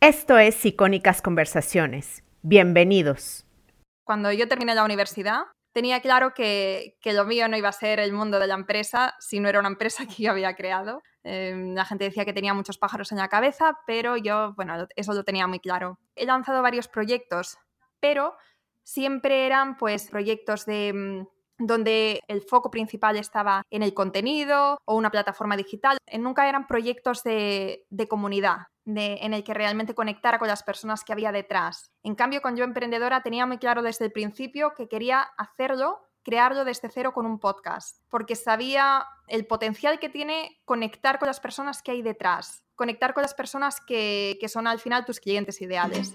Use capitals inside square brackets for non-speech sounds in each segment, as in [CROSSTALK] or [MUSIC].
Esto es Icónicas Conversaciones. Bienvenidos. Cuando yo terminé la universidad, tenía claro que, lo mío no iba a ser el mundo de la empresa si no era una empresa [LAUGHS] que yo había creado. Em, la gente decía que tenía muchos pájaros en la cabeza, pero yo, bueno, eso lo tenía muy claro. He lanzado varios proyectos, pero siempre eran pues proyectos de mm, donde el foco principal estaba en el contenido o una plataforma digital. Nunca eran proyectos de, comunidad, en el que realmente conectara con las personas que había detrás. En cambio, con Yo Emprendedora tenía muy claro desde el principio que quería hacerlo crearlo desde cero con un podcast, porque sabía el potencial que tiene conectar con las personas que hay detrás, conectar con las personas que, que son al final tus clientes ideales.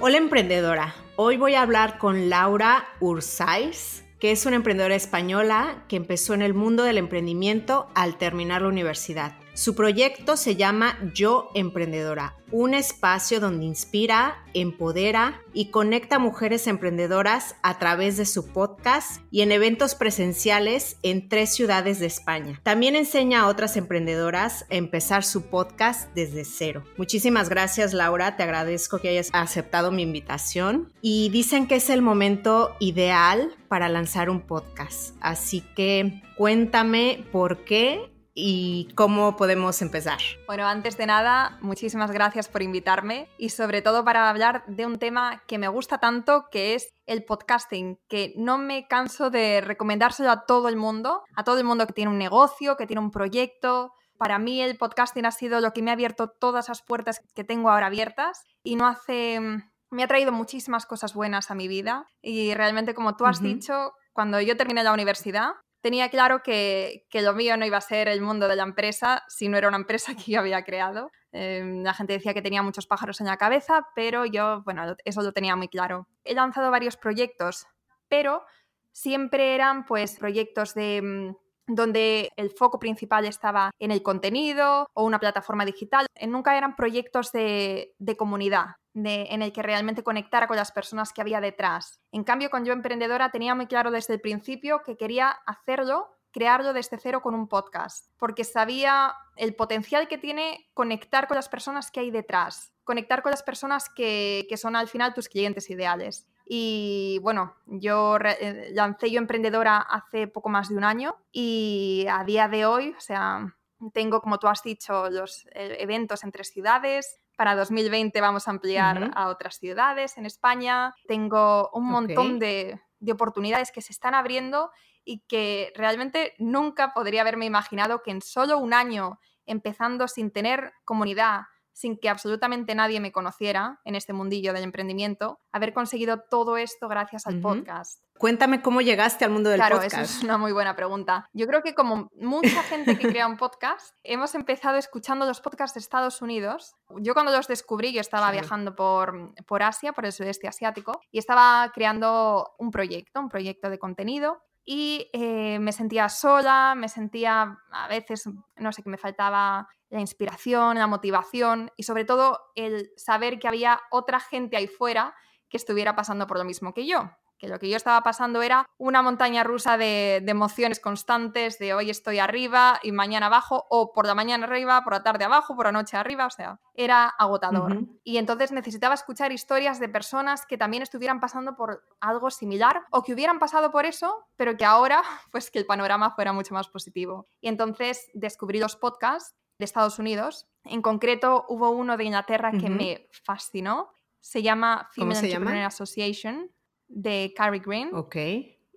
Hola emprendedora, hoy voy a hablar con Laura Ursais, que es una emprendedora española que empezó en el mundo del emprendimiento al terminar la universidad. Su proyecto se llama Yo Emprendedora, un espacio donde inspira, empodera y conecta mujeres emprendedoras a través de su podcast y en eventos presenciales en tres ciudades de España. También enseña a otras emprendedoras a empezar su podcast desde cero. Muchísimas gracias Laura, te agradezco que hayas aceptado mi invitación y dicen que es el momento ideal para lanzar un podcast. Así que cuéntame por qué y cómo podemos empezar. Bueno, antes de nada, muchísimas gracias por invitarme y sobre todo para hablar de un tema que me gusta tanto, que es el podcasting, que no me canso de recomendárselo a todo el mundo, a todo el mundo que tiene un negocio, que tiene un proyecto. Para mí el podcasting ha sido lo que me ha abierto todas las puertas que tengo ahora abiertas y no hace... Me ha traído muchísimas cosas buenas a mi vida y realmente como tú has dicho, cuando yo terminé la universidad, tenía claro que, lo mío no iba a ser el mundo de la empresa si no era una empresa [LAUGHS] que yo había creado. Em, la gente decía que tenía muchos pájaros en la cabeza, pero yo, bueno, eso lo tenía muy claro. He lanzado varios proyectos, pero siempre eran pues proyectos de mm, donde el foco principal estaba en el contenido o una plataforma digital. Nunca eran proyectos de, comunidad, en el que realmente conectara con las personas que había detrás. En cambio, con Yo Emprendedora tenía muy claro desde el principio que quería hacerlo crearlo desde cero con un podcast, porque sabía el potencial que tiene conectar con las personas que hay detrás, conectar con las personas que, que son al final tus clientes ideales. Y bueno, yo eh, lancé Yo Emprendedora hace poco más de un año y a día de hoy, o sea, tengo, como tú has dicho, los eh, eventos en tres ciudades. Para 2020 vamos a ampliar a otras ciudades en España. Tengo un montón de, de oportunidades que se están abriendo y que realmente nunca podría haberme imaginado que en solo un año, empezando sin tener comunidad, sin que absolutamente nadie me conociera en este mundillo del emprendimiento, haber conseguido todo esto gracias al podcast. Cuéntame cómo llegaste al mundo del podcast. Claro, eso es una muy buena pregunta. Yo creo que como mucha gente que crea un [LAUGHS] podcast, hemos empezado escuchando los podcasts de Estados Unidos. Yo cuando los descubrí, yo estaba viajando por, por Asia, por el sudeste asiático, y estaba creando un proyecto, un proyecto de contenido y eh, me sentía sola, me sentía a veces, no sé, que me faltaba la inspiración, la motivación y sobre todo el saber que había otra gente ahí fuera que estuviera pasando por lo mismo que yo que lo que yo estaba pasando era una montaña rusa de, emociones constantes, de hoy estoy arriba y mañana abajo, o por la mañana arriba, por la tarde abajo, por la noche arriba, o sea, era agotador. Y entonces necesitaba escuchar historias de personas que también estuvieran pasando por algo similar o que hubieran pasado por eso, pero que ahora, [LAUGHS] pues que el panorama fuera mucho más positivo. Y entonces descubrí los podcasts de Estados Unidos. En concreto, hubo uno de Inglaterra que me fascinó. Se llama Female Entrepreneur Association de Carrie Green. Ok.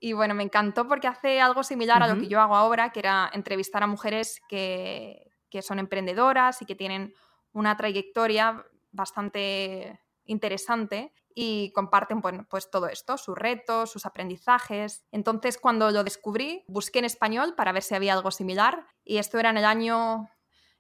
Y bueno, me encantó porque hace algo similar a lo que yo hago ahora, que era entrevistar a mujeres que, que son emprendedoras y que tienen una trayectoria bastante interesante y comparten bueno, pues todo esto, sus retos, sus aprendizajes. Entonces, cuando lo descubrí, busqué en español para ver si había algo similar y esto era en el año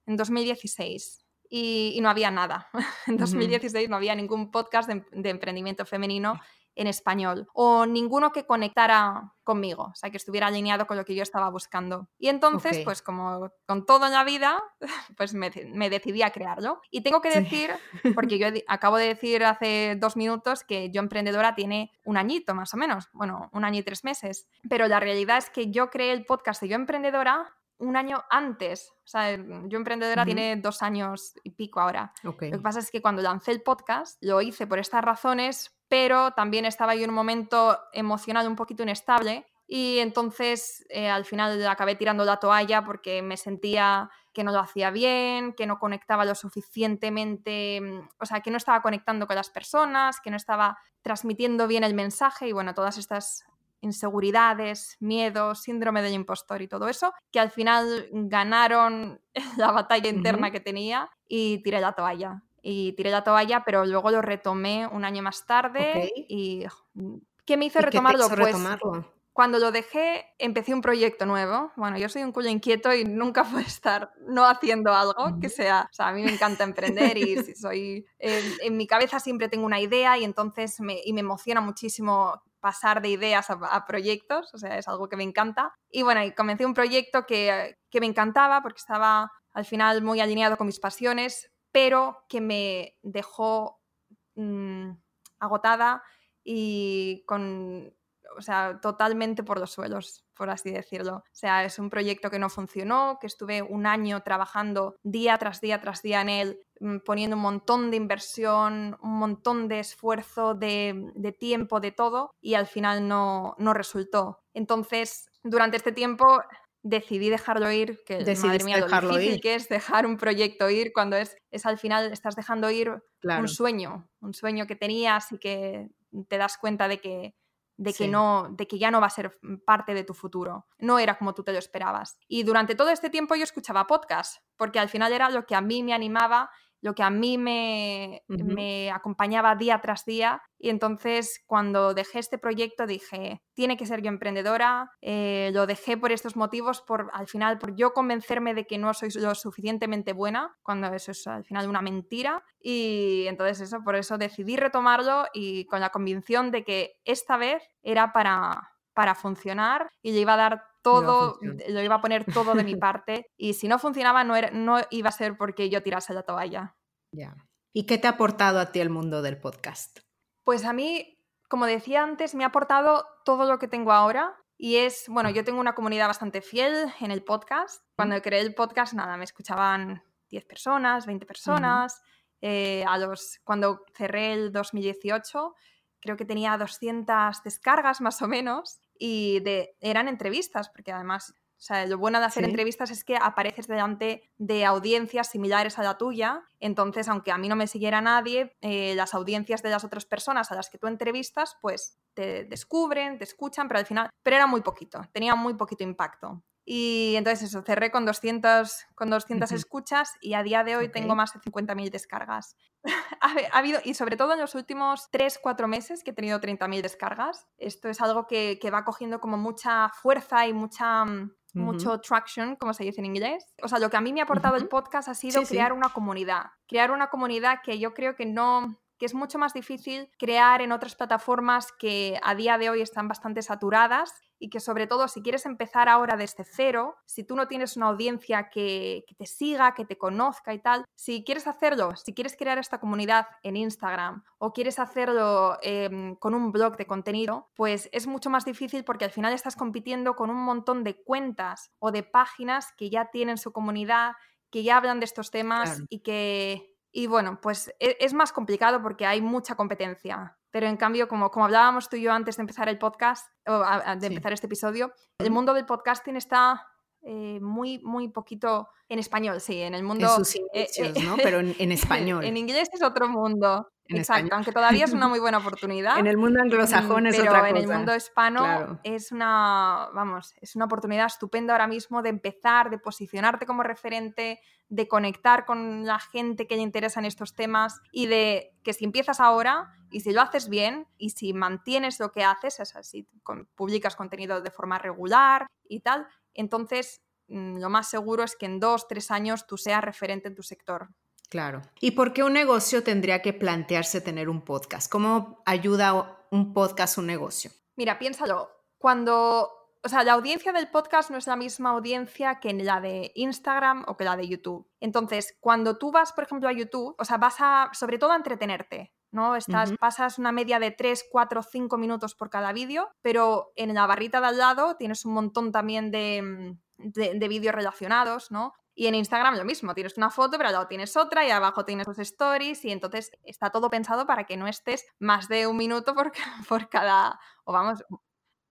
en 2016 y, no había nada. [LAUGHS] en 2016 no había ningún podcast de emprendimiento femenino en español o ninguno que conectara conmigo, o sea, que estuviera alineado con lo que yo estaba buscando. Y entonces, pues como con todo en la vida, [LAUGHS] pues me, decidí a crearlo. Y tengo que decir, porque yo acabo de decir hace dos minutos que yo emprendedora tiene un añito más o menos, bueno, un año y tres meses, pero la realidad es que yo creé el podcast de yo emprendedora un año antes. O sea, yo emprendedora tiene dos años y pico ahora. Lo que pasa es que cuando lancé el podcast, lo hice por estas razones, pero también estaba yo en un momento emocional un poquito inestable y entonces eh, al final acabé tirando la toalla porque me sentía que no lo hacía bien, que no conectaba lo suficientemente, mm, o sea, que no estaba conectando con las personas, que no estaba transmitiendo bien el mensaje y bueno, todas estas inseguridades, miedos, síndrome del impostor y todo eso, que al final ganaron [LAUGHS] la batalla interna que tenía y tiré la toalla y tiré la toalla, pero luego lo retomé un año más tarde y ¿qué me hizo retomarlo? pues retomarlo? cuando lo dejé empecé un proyecto nuevo. Bueno, yo soy un culo inquieto y nunca [LAUGHS] puedo estar no haciendo algo que sea, o sea, a mí me encanta emprender y [LAUGHS] soy en, mi cabeza siempre tengo una idea y entonces me, y me emociona muchísimo pasar de ideas a, proyectos, o sea, es algo que me encanta. Y bueno, y comencé un proyecto que, que me encantaba porque estaba al final muy alineado con mis pasiones, pero que me dejó mm, agotada y con, o sea, totalmente por los suelos, por así decirlo. O sea, es un proyecto que no funcionó, que estuve un año trabajando día tras día tras día en él, mm, poniendo un montón de inversión, un montón de esfuerzo, de, de tiempo, de todo, y al final no, no resultó. Entonces, durante este tiempo decidí dejarlo ir, que madre mía, lo difícil que es dejar un proyecto ir cuando es, es al final estás dejando ir un sueño, un sueño que tenías y que te das cuenta de que de que no de que ya no va a ser parte de tu futuro. No era como tú te lo esperabas. Y durante todo este tiempo yo escuchaba podcast, porque al final era lo que a mí me animaba lo que a mí me, me, acompañaba día tras día. Y entonces cuando dejé este proyecto dije, tiene que ser yo emprendedora. Eh, lo dejé por estos motivos, por al final, por yo convencerme de que no soy lo suficientemente buena, cuando eso es al final una mentira. Y entonces eso, por eso decidí retomarlo y con la convicción de que esta vez era para, para funcionar y le iba a dar todo, lo iba a poner todo de mi parte y si no funcionaba no, era, no iba a ser porque yo tirase la toalla. Ya. ¿Y qué te ha aportado a ti el mundo del podcast? Pues a mí, como decía antes, me ha aportado todo lo que tengo ahora y es, bueno, yo tengo una comunidad bastante fiel en el podcast. Cuando creé el podcast, nada, me escuchaban 10 personas, 20 personas. Eh, a los, cuando cerré el 2018, creo que tenía 200 descargas más o menos y de, eran entrevistas, porque además, o sea, lo bueno de hacer entrevistas es que apareces delante de audiencias similares a la tuya, entonces, aunque a mí no me siguiera nadie, eh, las audiencias de las otras personas a las que tú entrevistas, pues te descubren, te escuchan, pero al final, pero era muy poquito, tenía muy poquito impacto. Y entonces eso, cerré con 200, con 200 escuchas y a día de hoy tengo más de 50.000 descargas. [LAUGHS] ha, habido, y sobre todo en los últimos 3-4 meses que he tenido 30.000 descargas. Esto es algo que, que, va cogiendo como mucha fuerza y mucha, mm, mucho traction, como se dice en inglés. O sea, lo que a mí me ha aportado el podcast ha sido crear una comunidad. Crear una comunidad que yo creo que no que es mucho más difícil crear en otras plataformas que a día de hoy están bastante saturadas y que sobre todo si quieres empezar ahora desde cero, si tú no tienes una audiencia que, te siga, que te conozca y tal, si quieres hacerlo, si quieres crear esta comunidad en Instagram o quieres hacerlo em, con un blog de contenido, pues es mucho más difícil porque al final estás compitiendo con un montón de cuentas o de páginas que ya tienen su comunidad, que ya hablan de estos temas y que y bueno, pues e, es más complicado porque hay mucha competencia. Pero en cambio, como, como hablábamos tú y yo antes de empezar el podcast, o de empezar este episodio, el mundo del podcasting está eh, muy, muy poquito en español, sí, en el mundo... En sus inicios, ¿no? Pero en, [LAUGHS] español. en inglés es otro mundo. Exacto, aunque todavía es una muy buena [LAUGHS] oportunidad. en el mundo anglosajón es otra cosa. en el mundo hispano es una, vamos, es una oportunidad estupenda ahora mismo de empezar, de posicionarte como referente, de conectar con la gente que le interesa en estos temas y de que si empiezas ahora y si lo haces bien y si mantienes lo que haces, es así, publicas contenido de forma regular y tal, entonces mm, lo más seguro es que en dos, tres años tú seas referente en tu sector. Claro. ¿Y por qué un negocio tendría que plantearse tener un podcast? ¿Cómo ayuda un podcast un negocio? Mira, piénsalo. Cuando, o sea, la audiencia del podcast no es la misma audiencia que la de Instagram o que la de YouTube. Entonces, cuando tú vas, por ejemplo, a YouTube, o sea, vas a, sobre todo a entretenerte, ¿no? Estás, Pasas una media de 3, 4, 5 minutos por cada vídeo, pero en la barrita de al lado tienes un montón también de, mm, de, de vídeos relacionados, ¿no? Y en Instagram lo mismo, tienes una foto, pero al lado tienes otra y abajo tienes los stories y entonces está todo pensado para que no estés más de un minuto por, [LAUGHS] por cada, o vamos,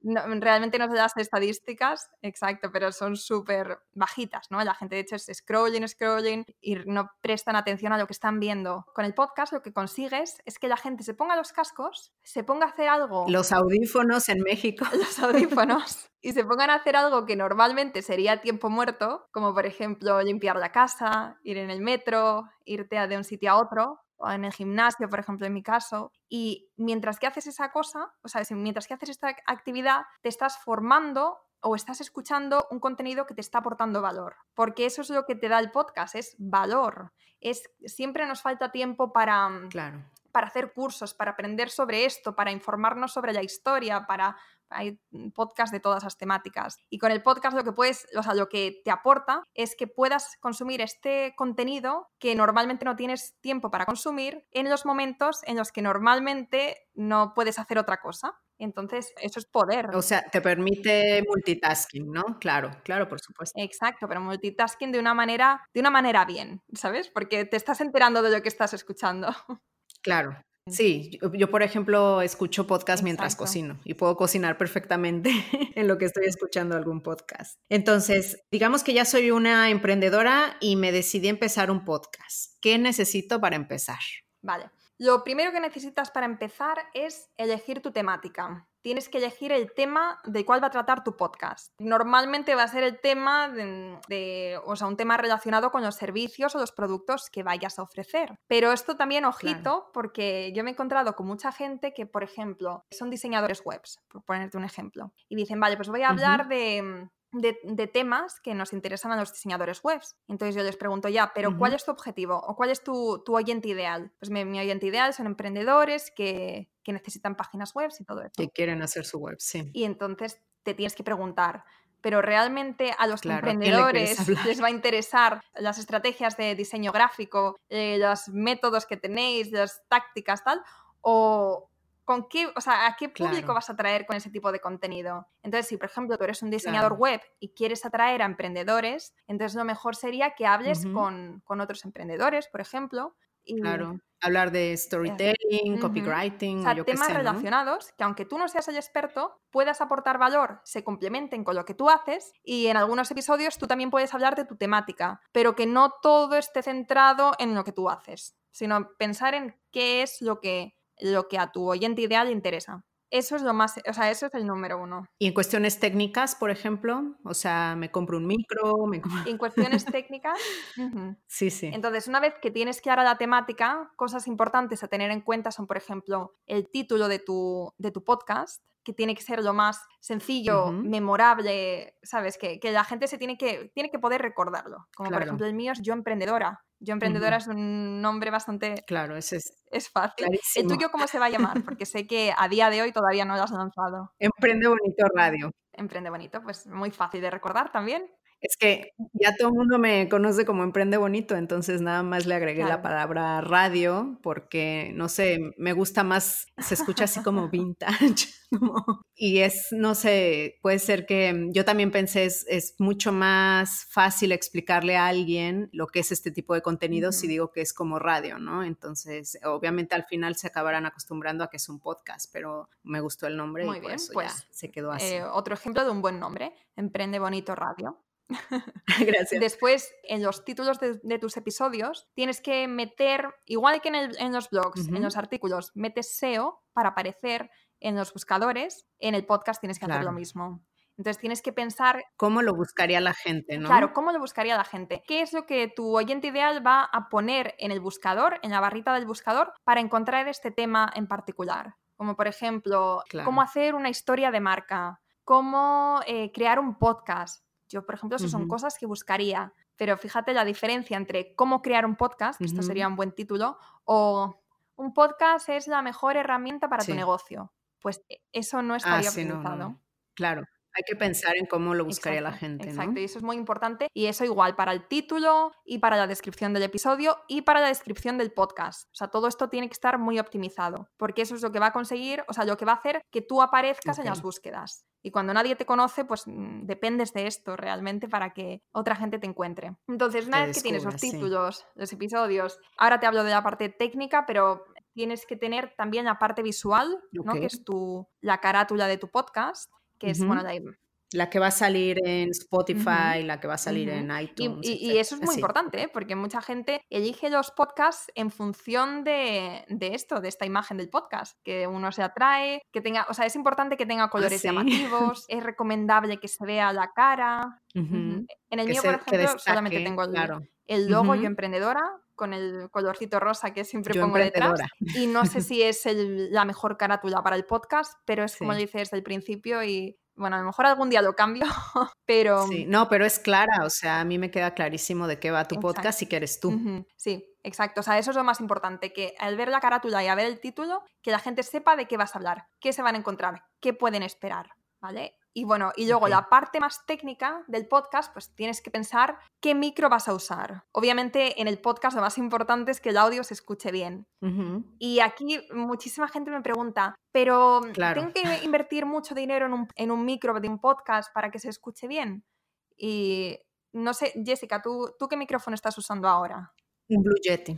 realmente no sé las estadísticas, exacto, pero son súper bajitas, ¿no? La gente de hecho es scrolling, scrolling y no prestan atención a lo que están viendo. Con el podcast lo que consigues es que la gente se ponga los cascos, se ponga a hacer algo... Los audífonos en México. [LAUGHS] Los audífonos. [LAUGHS] y se pongan a hacer algo que normalmente sería tiempo muerto, como por ejemplo limpiar la casa, ir en el metro, irte de un sitio a otro, o en el gimnasio, por ejemplo, en mi caso, y mientras que haces esa cosa, o sea, mientras que haces esta actividad, te estás formando o estás escuchando un contenido que te está aportando valor, porque eso es lo que te da el podcast, es valor. Es siempre nos falta tiempo para mm, claro. para hacer cursos, para aprender sobre esto, para informarnos sobre la historia, para hay podcast de todas las temáticas. Y con el podcast lo que puedes, o sea, lo que te aporta es que puedas consumir este contenido que normalmente no tienes tiempo para consumir en los momentos en los que normalmente no puedes hacer otra cosa. Entonces, eso es poder. O sea, te permite multitasking, ¿no? Claro, claro, por supuesto. Exacto, pero multitasking de una manera, de una manera bien, ¿sabes? Porque te estás enterando de lo que estás escuchando. [LAUGHS] Claro, Sí, yo, por ejemplo escucho podcast mientras cocino y puedo cocinar perfectamente [LAUGHS] en lo que estoy escuchando algún podcast. Entonces, digamos que ya soy una emprendedora y me decidí empezar un podcast. ¿Qué necesito para empezar? Vale. Lo primero que necesitas para empezar es elegir tu temática. Tienes que elegir el tema de cuál va a tratar tu podcast. Normalmente va a ser el tema de, o sea, un tema relacionado con los servicios o los productos que vayas a ofrecer. Pero esto también, ojito, porque yo me he encontrado con mucha gente que, por ejemplo, son diseñadores webs, por ponerte un ejemplo, y dicen, vale, pues voy a hablar de de, temas que nos interesan a los diseñadores webs. Entonces yo les pregunto ya, pero ¿cuál es tu objetivo o cuál es tu, oyente ideal? Pues mi, oyente ideal son emprendedores que, necesitan páginas web y todo eso. Que quieren hacer su web, sí. Y entonces te tienes que preguntar, pero realmente a los emprendedores les va a interesar las estrategias de diseño gráfico, eh, los métodos que tenéis, las tácticas, tal, o, con qué, o sea, a qué público vas a atraer con ese tipo de contenido. Entonces, si por ejemplo tú eres un diseñador web y quieres atraer a emprendedores, entonces lo mejor sería que hables con, otros emprendedores, por ejemplo. Y, claro, hablar de storytelling, copywriting, o sea, temas relacionados que aunque tú no seas el experto, puedas aportar valor, se complementen con lo que tú haces y en algunos episodios tú también puedes hablar de tu temática, pero que no todo esté centrado en lo que tú haces, sino pensar en qué es lo que lo que a tu oyente ideal le interesa. Eso es lo más, o sea, eso es el número uno. Y en cuestiones técnicas, por ejemplo, o sea, me compro un micro, me En cuestiones [LAUGHS] técnicas. Sí, sí. Entonces, una vez que tienes clara la temática, cosas importantes a tener en cuenta son, por ejemplo, el título de tu, de tu podcast, que tiene que ser lo más sencillo, memorable, ¿sabes? Que, la gente se tiene que, tiene que poder recordarlo. Como por ejemplo el mío es Yo Emprendedora. Yo Emprendedora es un nombre bastante... Claro, ese es... Es fácil. ¿El tuyo cómo se va a llamar? Porque sé que a día de hoy todavía no lo has lanzado. Emprende Bonito Radio. Emprende Bonito, pues muy fácil de recordar también. Es que ya todo el mundo me conoce como Emprende Bonito, entonces nada más le agregué la palabra radio porque, no sé, me gusta más, se escucha así como [LAUGHS] vintage. [LAUGHS] y es, no sé, puede ser que yo también pensé, es, es, mucho más fácil explicarle a alguien lo que es este tipo de contenido si digo que es como radio, ¿no? Entonces, obviamente al final se acabarán acostumbrando a que es un podcast, pero me gustó el nombre y por eso pues, se quedó así. Eh, otro ejemplo de un buen nombre, Emprende Bonito Radio. [LAUGHS] Gracias. Después, en los títulos de, tus episodios, tienes que meter, igual que en, los blogs, en los artículos, metes SEO para aparecer en los buscadores. En el podcast tienes que hacer lo mismo. Entonces tienes que pensar... ¿Cómo lo buscaría la gente, no? Claro, ¿cómo lo buscaría la gente? ¿Qué es lo que tu oyente ideal va a poner en el buscador, en la barrita del buscador, para encontrar este tema en particular? Como por ejemplo, cómo hacer una historia de marca, cómo eh, crear un podcast. Yo, por ejemplo, esas son cosas que buscaría. Pero fíjate la diferencia entre cómo crear un podcast, esto sería un buen título, o un podcast es la mejor herramienta para tu negocio. Pues e, eso no estaría ah, sí, Claro. Hay que pensar en cómo lo buscaría la gente. Exacto, y eso es muy importante. Y eso igual para el título y para la descripción del episodio y para la descripción del podcast. O sea, todo esto tiene que estar muy optimizado, porque eso es lo que va a conseguir, o sea, lo que va a hacer que tú aparezcas en las búsquedas. Y cuando nadie te conoce, pues mm, dependes de esto realmente para que otra gente te encuentre. Entonces, una vez que tienes los títulos, los episodios, ahora te hablo de la parte técnica, pero tienes que tener también la parte visual, ¿no? que es tu, la carátula de tu podcast que es, bueno, la que va a salir en Spotify, la que va a salir en iTunes. Y, eso es muy importante, ¿eh? porque mucha gente elige los podcasts en función de, esto, de esta imagen del podcast, que uno se atrae, que tenga, o sea, es importante que tenga ah, colores llamativos, [LAUGHS] es recomendable que se vea la cara. En el mío, por ejemplo, solamente tengo el, el logo Yo Emprendedora con el colorcito rosa que siempre pongo detrás. Y no sé [LAUGHS] si es la mejor carátula para el podcast, pero es como lo dice desde el principio y bueno, a lo mejor algún día lo cambio, [LAUGHS] pero... Sí, no, pero es clara, o sea, a mí me queda clarísimo de qué va tu podcast y que eres tú. Sí, exacto, o sea, eso es lo más importante, que al ver la carátula y a ver el título, que la gente sepa de qué vas a hablar, qué se van a encontrar, qué pueden esperar, ¿vale? Y bueno, y luego la parte más técnica del podcast, pues tienes que pensar qué micro vas a usar. Obviamente en el podcast lo más importante es que el audio se escuche bien. Y aquí muchísima gente me pregunta, pero ¿tengo que [LAUGHS] invertir mucho dinero en un, en un, micro de un podcast para que se escuche bien? Y no sé, Jessica, ¿tú, ¿tú qué micrófono estás usando ahora? Un Blue Yeti.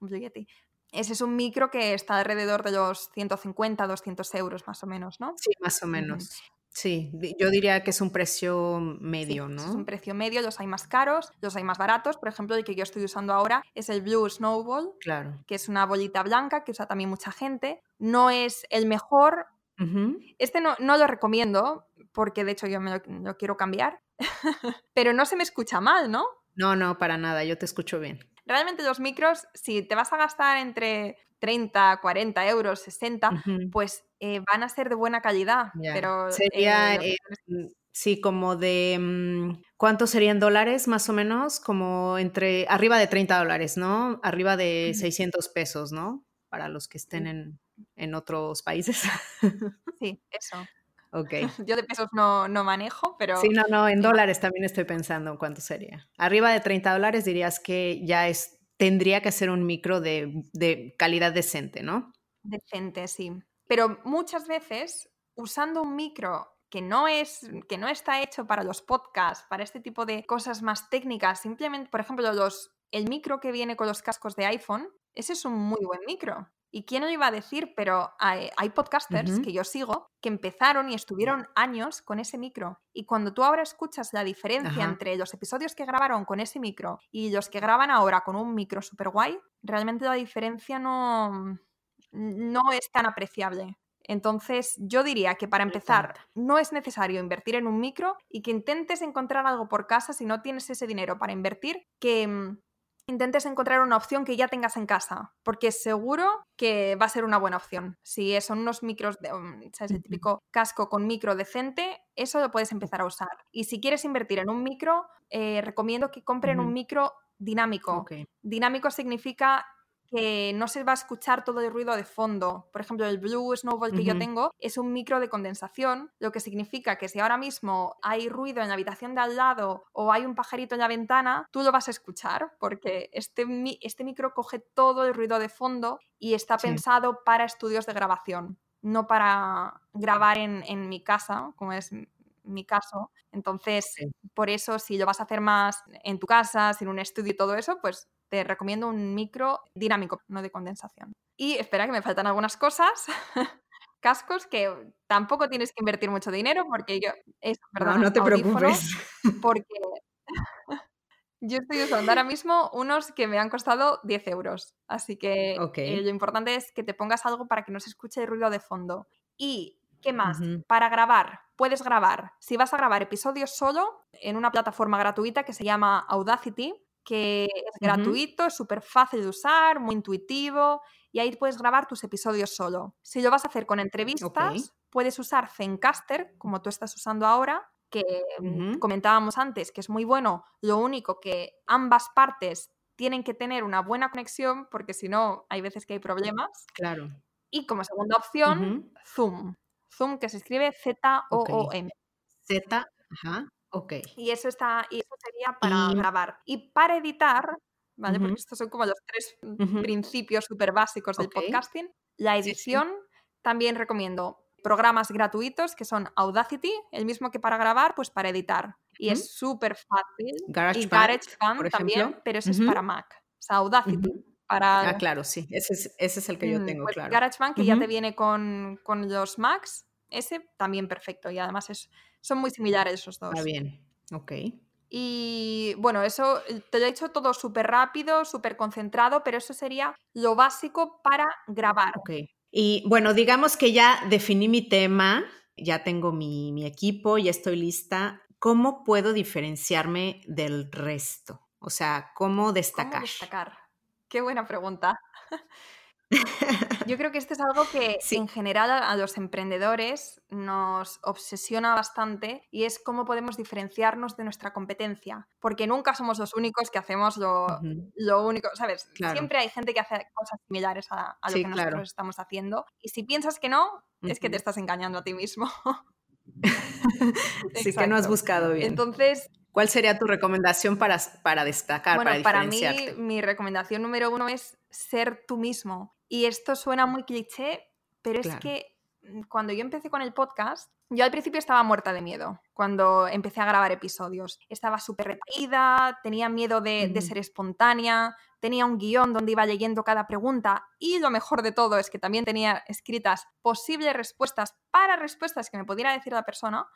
Un Blue Yeti. Ese es un micro que está alrededor de los 150, 200 euros más o menos, ¿no? Sí, más o menos. Sí, yo diría que es un precio medio, ¿no? Es un precio medio, los hay más caros, los hay más baratos. Por ejemplo, el que yo estoy usando ahora es el Blue Snowball, claro. que es una bolita blanca que usa también mucha gente. No es el mejor. Este no, no, lo recomiendo, porque de hecho yo me lo quiero cambiar. [LAUGHS] Pero no se me escucha mal, ¿no? No, no, para nada, yo te escucho bien. Realmente los micros, si te vas a gastar entre 30, 40 euros, 60, pues eh, van a ser de buena calidad. Pero, Sería, eh, mm, sí, como de, mm, ¿cuántos serían dólares más o menos? Como entre, arriba de 30 dólares, ¿no? Arriba de 600 pesos, ¿no? Para los que estén en, en otros países. Sí, [LAUGHS] eso. Ok. [LAUGHS] Yo de pesos no, no, manejo, pero... Sí, no, no, en dólares también estoy pensando en cuánto sería. Arriba de 30 dólares dirías que ya es, tendría que ser un micro de, calidad decente, ¿no? Decente, sí. Pero muchas veces, usando un micro que no es que no está hecho para los podcasts, para este tipo de cosas más técnicas, simplemente, por ejemplo, los el micro que viene con los cascos de iPhone, ese es un muy buen micro. ¿Y quién lo iba a decir? Pero hay, podcasters que yo sigo que empezaron y estuvieron años con ese micro. Y cuando tú ahora escuchas la diferencia entre los episodios que grabaron con ese micro y los que graban ahora con un micro super guay, realmente la diferencia no, no es tan apreciable. Entonces, yo diría que para empezar, no es necesario invertir en un micro y que intentes encontrar algo por casa si no tienes ese dinero para invertir, que mm, intentes encontrar una opción que ya tengas en casa, porque seguro que va a ser una buena opción. Si son unos micros, de, mm, ¿sabes? El típico casco con micro decente, eso lo puedes empezar a usar. Y si quieres invertir en un micro, eh, recomiendo que compren un micro dinámico. Dinámico significa que no se va a escuchar todo el ruido de fondo. Por ejemplo, el Blue Snowball que yo tengo es un micro de condensación, lo que significa que si ahora mismo hay ruido en la habitación de al lado o hay un pajarito en la ventana, tú lo vas a escuchar porque este, este micro coge todo el ruido de fondo y está pensado para estudios de grabación, no para grabar en, en mi casa, como es mi caso. Entonces, por eso, si lo vas a hacer más en tu casa, sin un estudio y todo eso, pues te recomiendo un micro dinámico, no de condensación. Y espera que me faltan algunas cosas. [LAUGHS] Cascos que tampoco tienes que invertir mucho dinero porque yo... no, no te preocupes. [LAUGHS] Porque [LAUGHS] Yo estoy usando ahora mismo unos que me han costado 10 euros. Así que eh, lo importante es que te pongas algo para que no se escuche el ruido de fondo. Y, ¿qué más? Para grabar, puedes grabar. Si vas a grabar episodios solo, en una plataforma gratuita que se llama Audacity, que es gratuito, es súper fácil de usar, muy intuitivo, y ahí puedes grabar tus episodios solo. Si lo vas a hacer con entrevistas, puedes usar Zencaster, como tú estás usando ahora, que mm, comentábamos antes, que es muy bueno, lo único que ambas partes tienen que tener una buena conexión, porque si no, hay veces que hay problemas. Claro. Y como segunda opción, Zoom. Zoom, que se escribe Z-O-O-M. Z, ajá, ok. Y eso, está, y eso sería para grabar. Y para editar, ¿vale? Porque estos son como los tres principios súper básicos del podcasting. La edición, también recomiendo programas gratuitos que son Audacity, el mismo que para grabar, pues para editar. Y es súper fácil. GarageBand, y GarageBand también, pero ese es para Mac. O sea, Audacity. Para... Ah, claro, sí, ese es, ese es el que yo mm, tengo, pues claro. GarageBand, que ya te viene con, con, los Macs, ese también perfecto. Y además es, son muy similares esos dos. Está bien, ok. Y bueno, eso eh, te lo he dicho todo súper rápido, súper concentrado, pero eso sería lo básico para grabar. Ok. Y bueno, digamos que ya definí mi tema, ya tengo mi, equipo, ya estoy lista. ¿Cómo puedo diferenciarme del resto? O sea, ¿cómo destacar? ¿Cómo destacar? Qué buena pregunta. [LAUGHS] Yo creo que esto es algo que [LAUGHS] en general a los emprendedores nos obsesiona bastante y es cómo podemos diferenciarnos de nuestra competencia, porque nunca somos los únicos que hacemos lo, único, ¿sabes? Siempre hay gente que hace cosas similares a, lo que nosotros estamos haciendo y si piensas que no, es que te estás engañando a ti mismo. [LAUGHS] sí que no has buscado bien. Entonces, ¿Cuál sería tu recomendación para, para destacar, bueno? Para mí, mi recomendación número uno es ser tú mismo. Y esto suena muy cliché, pero es que mm, cuando yo empecé con el podcast, yo al principio estaba muerta de miedo cuando empecé a grabar episodios. Estaba súper retraída, tenía miedo de, de, ser espontánea, tenía un guion donde iba leyendo cada pregunta y lo mejor de todo es que también tenía escritas posibles respuestas para respuestas que me pudiera decir la persona.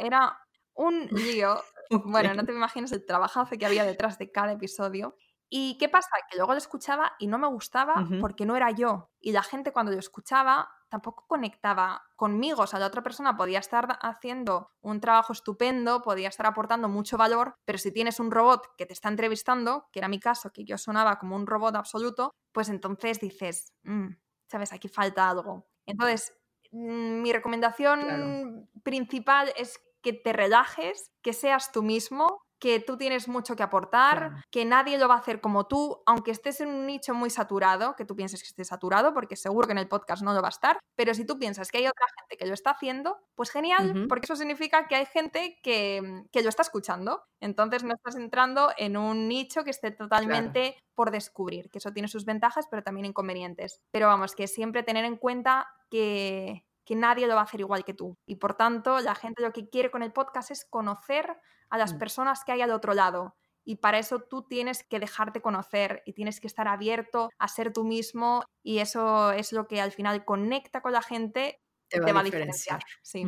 era un lío. [LAUGHS] Bueno, no te imaginas el trabajazo que había detrás de cada episodio. ¿Y qué pasa? Que luego lo escuchaba y no me gustaba porque no era yo. Y la gente cuando lo escuchaba tampoco conectaba conmigo. O sea, la otra persona podía estar haciendo un trabajo estupendo, podía estar aportando mucho valor, pero si tienes un robot que te está entrevistando, que era mi caso, que yo sonaba como un robot absoluto, pues entonces dices, mm, sabes, aquí falta algo. Entonces, mm, mi recomendación principal es que te relajes, que seas tú mismo, que tú tienes mucho que aportar, que nadie lo va a hacer como tú, aunque estés en un nicho muy saturado, que tú pienses que esté saturado, porque seguro que en el podcast no lo va a estar, pero si tú piensas que hay otra gente que lo está haciendo, pues genial, porque eso significa que hay gente que, que, lo está escuchando. Entonces no estás entrando en un nicho que esté totalmente por descubrir, que eso tiene sus ventajas, pero también inconvenientes. Pero vamos, que siempre tener en cuenta que que nadie lo va a hacer igual que tú. Y por tanto, la gente lo que quiere con el podcast es conocer a las mm. personas que hay al otro lado. Y para eso tú tienes que dejarte conocer y tienes que estar abierto a ser tú mismo y eso es lo que al final conecta con la gente te va, a diferenciar. Sí.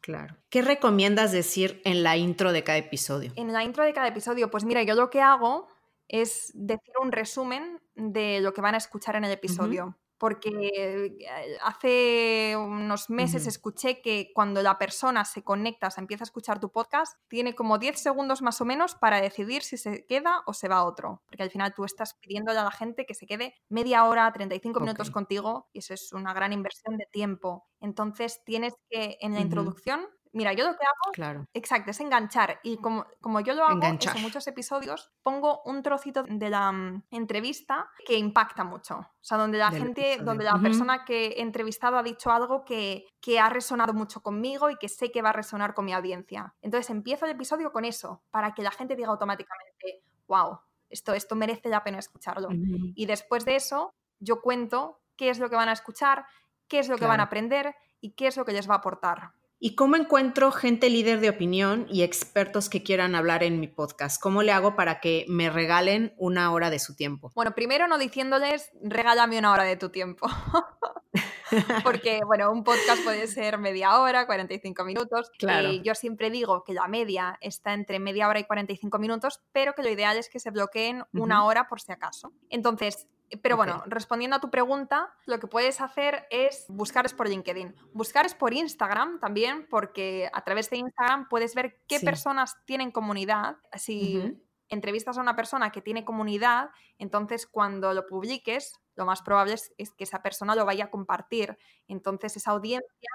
claro. ¿Qué recomiendas decir en la intro de cada episodio? En la intro de cada episodio, pues mira, yo lo que hago es decir un resumen de lo que van a escuchar en el episodio porque eh, hace unos meses escuché que cuando la persona se conecta, se empieza a escuchar tu podcast, tiene como 10 segundos más o menos para decidir si se queda o se va a otro, porque al final tú estás pidiéndole a la gente que se quede media hora, 35 minutos contigo y eso es una gran inversión de tiempo. Entonces tienes que en la introducción Mira, yo lo que hago, claro. exacto, es enganchar. Y como, como yo lo hago en muchos episodios, pongo un trocito de la mm, entrevista que impacta mucho. O sea, donde la gente, donde la persona que he entrevistado ha dicho algo que, que ha resonado mucho conmigo y que sé que va a resonar con mi audiencia. Entonces empiezo el episodio con eso, para que la gente diga automáticamente, wow, esto, esto merece la pena escucharlo. Y después de eso, yo cuento qué es lo que van a escuchar, qué es lo que van a aprender y qué es lo que les va a aportar. ¿Y cómo encuentro gente líder de opinión y expertos que quieran hablar en mi podcast? ¿Cómo le hago para que me regalen una hora de su tiempo? Bueno, primero no diciéndoles, regálame una hora de tu tiempo. [LAUGHS] Porque, bueno, un podcast puede ser media hora, 45 minutos. Claro. Y yo siempre digo que la media está entre media hora y 45 minutos, pero que lo ideal es que se bloqueen una hora por si acaso. Entonces, pero bueno, respondiendo a tu pregunta, lo que puedes hacer es buscar es por LinkedIn. Buscar es por Instagram también, porque a través de Instagram puedes ver qué personas tienen comunidad. Si entrevistas a una persona que tiene comunidad, entonces cuando lo publiques, lo más probable es, que esa persona lo vaya a compartir. Entonces esa audiencia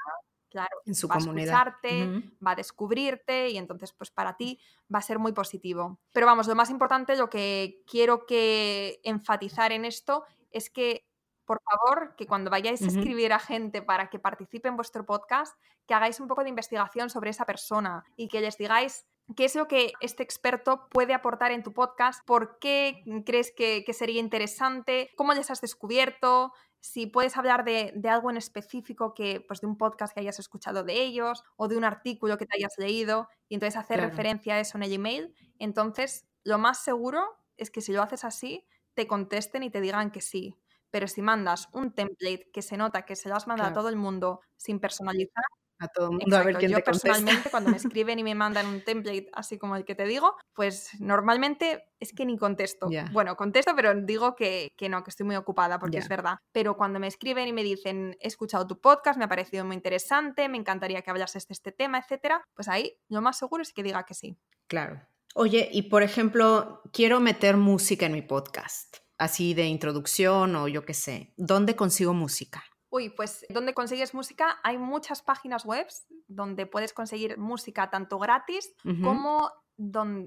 claro, en su va comunidad. a escucharte, va a descubrirte y entonces pues para ti va a ser muy positivo. Pero vamos, lo más importante, lo que quiero que enfatizar en esto es que por favor, que cuando vayáis a escribir a gente para que participe en vuestro podcast, que hagáis un poco de investigación sobre esa persona y que les digáis qué es lo que este experto puede aportar en tu podcast, por qué crees que, que sería interesante, cómo les has descubierto, si puedes hablar de, algo en específico que, pues de un podcast que hayas escuchado de ellos o de un artículo que te hayas leído y entonces hacer referencia a eso en el email, entonces lo más seguro es que si lo haces así, te contesten y te digan que sí. Pero si mandas un template que se nota que se lo has mandado a todo el mundo sin personalizar, a todo el mundo a ver quién Yo te personalmente cuando me [LAUGHS] escriben y me mandan un template así como el que te digo, pues normalmente es que ni contesto. Bueno, contesto, pero digo que, que, no, que estoy muy ocupada porque es verdad. Pero cuando me escriben y me dicen, he escuchado tu podcast, me ha parecido muy interesante, me encantaría que hablases de este tema, etcétera, pues ahí lo más seguro es que diga que sí. Claro. Oye, y por ejemplo, quiero meter música en mi podcast, así de introducción o yo qué sé. ¿Dónde consigo música? Uy, pues ¿dónde consigues música? Hay muchas páginas web donde puedes conseguir música tanto gratis como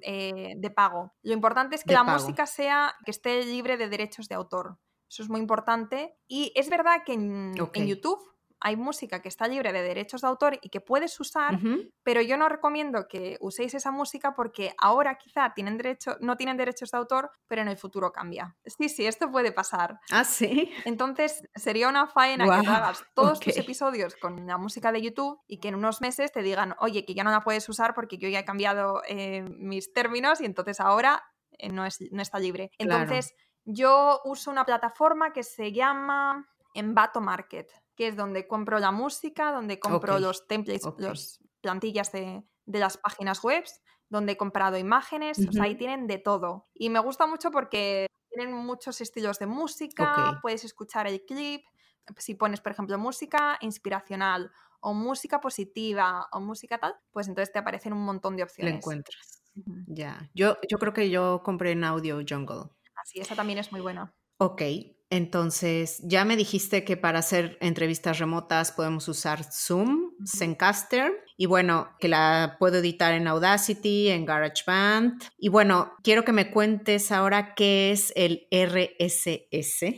eh, de pago. Lo importante es que la música sea que esté libre de derechos de autor. Eso es muy importante. Y es verdad que en YouTube hay música que está libre de derechos de autor y que puedes usar, pero yo no recomiendo que uséis esa música porque ahora quizá tienen derecho, no tienen derechos de autor, pero en el futuro cambia. Sí, sí, esto puede pasar. Ah, sí. Entonces sería una faena que hagas todos tus episodios con la música de YouTube y que en unos meses te digan, oye, que ya no la puedes usar porque yo ya he cambiado eh, mis términos y entonces ahora eh, no, es, no está libre. Entonces, yo uso una plataforma que se llama Envato Market que es donde compro la música, donde compro los templates, las plantillas de, las páginas web, donde he comprado imágenes, o sea, ahí tienen de todo. Y me gusta mucho porque tienen muchos estilos de música, puedes escuchar el clip, si pones, por ejemplo, música inspiracional o música positiva o música tal, pues entonces te aparecen un montón de opciones. Lo encuentras. Ya. Yo, yo creo que yo compré en Audio Jungle. Así, esa también es muy buena. Ok, entonces, ya me dijiste que para hacer entrevistas remotas podemos usar Zoom, Zencaster, y bueno, que la puedo editar en Audacity, en GarageBand. Y bueno, quiero que me cuentes ahora qué es el RSS.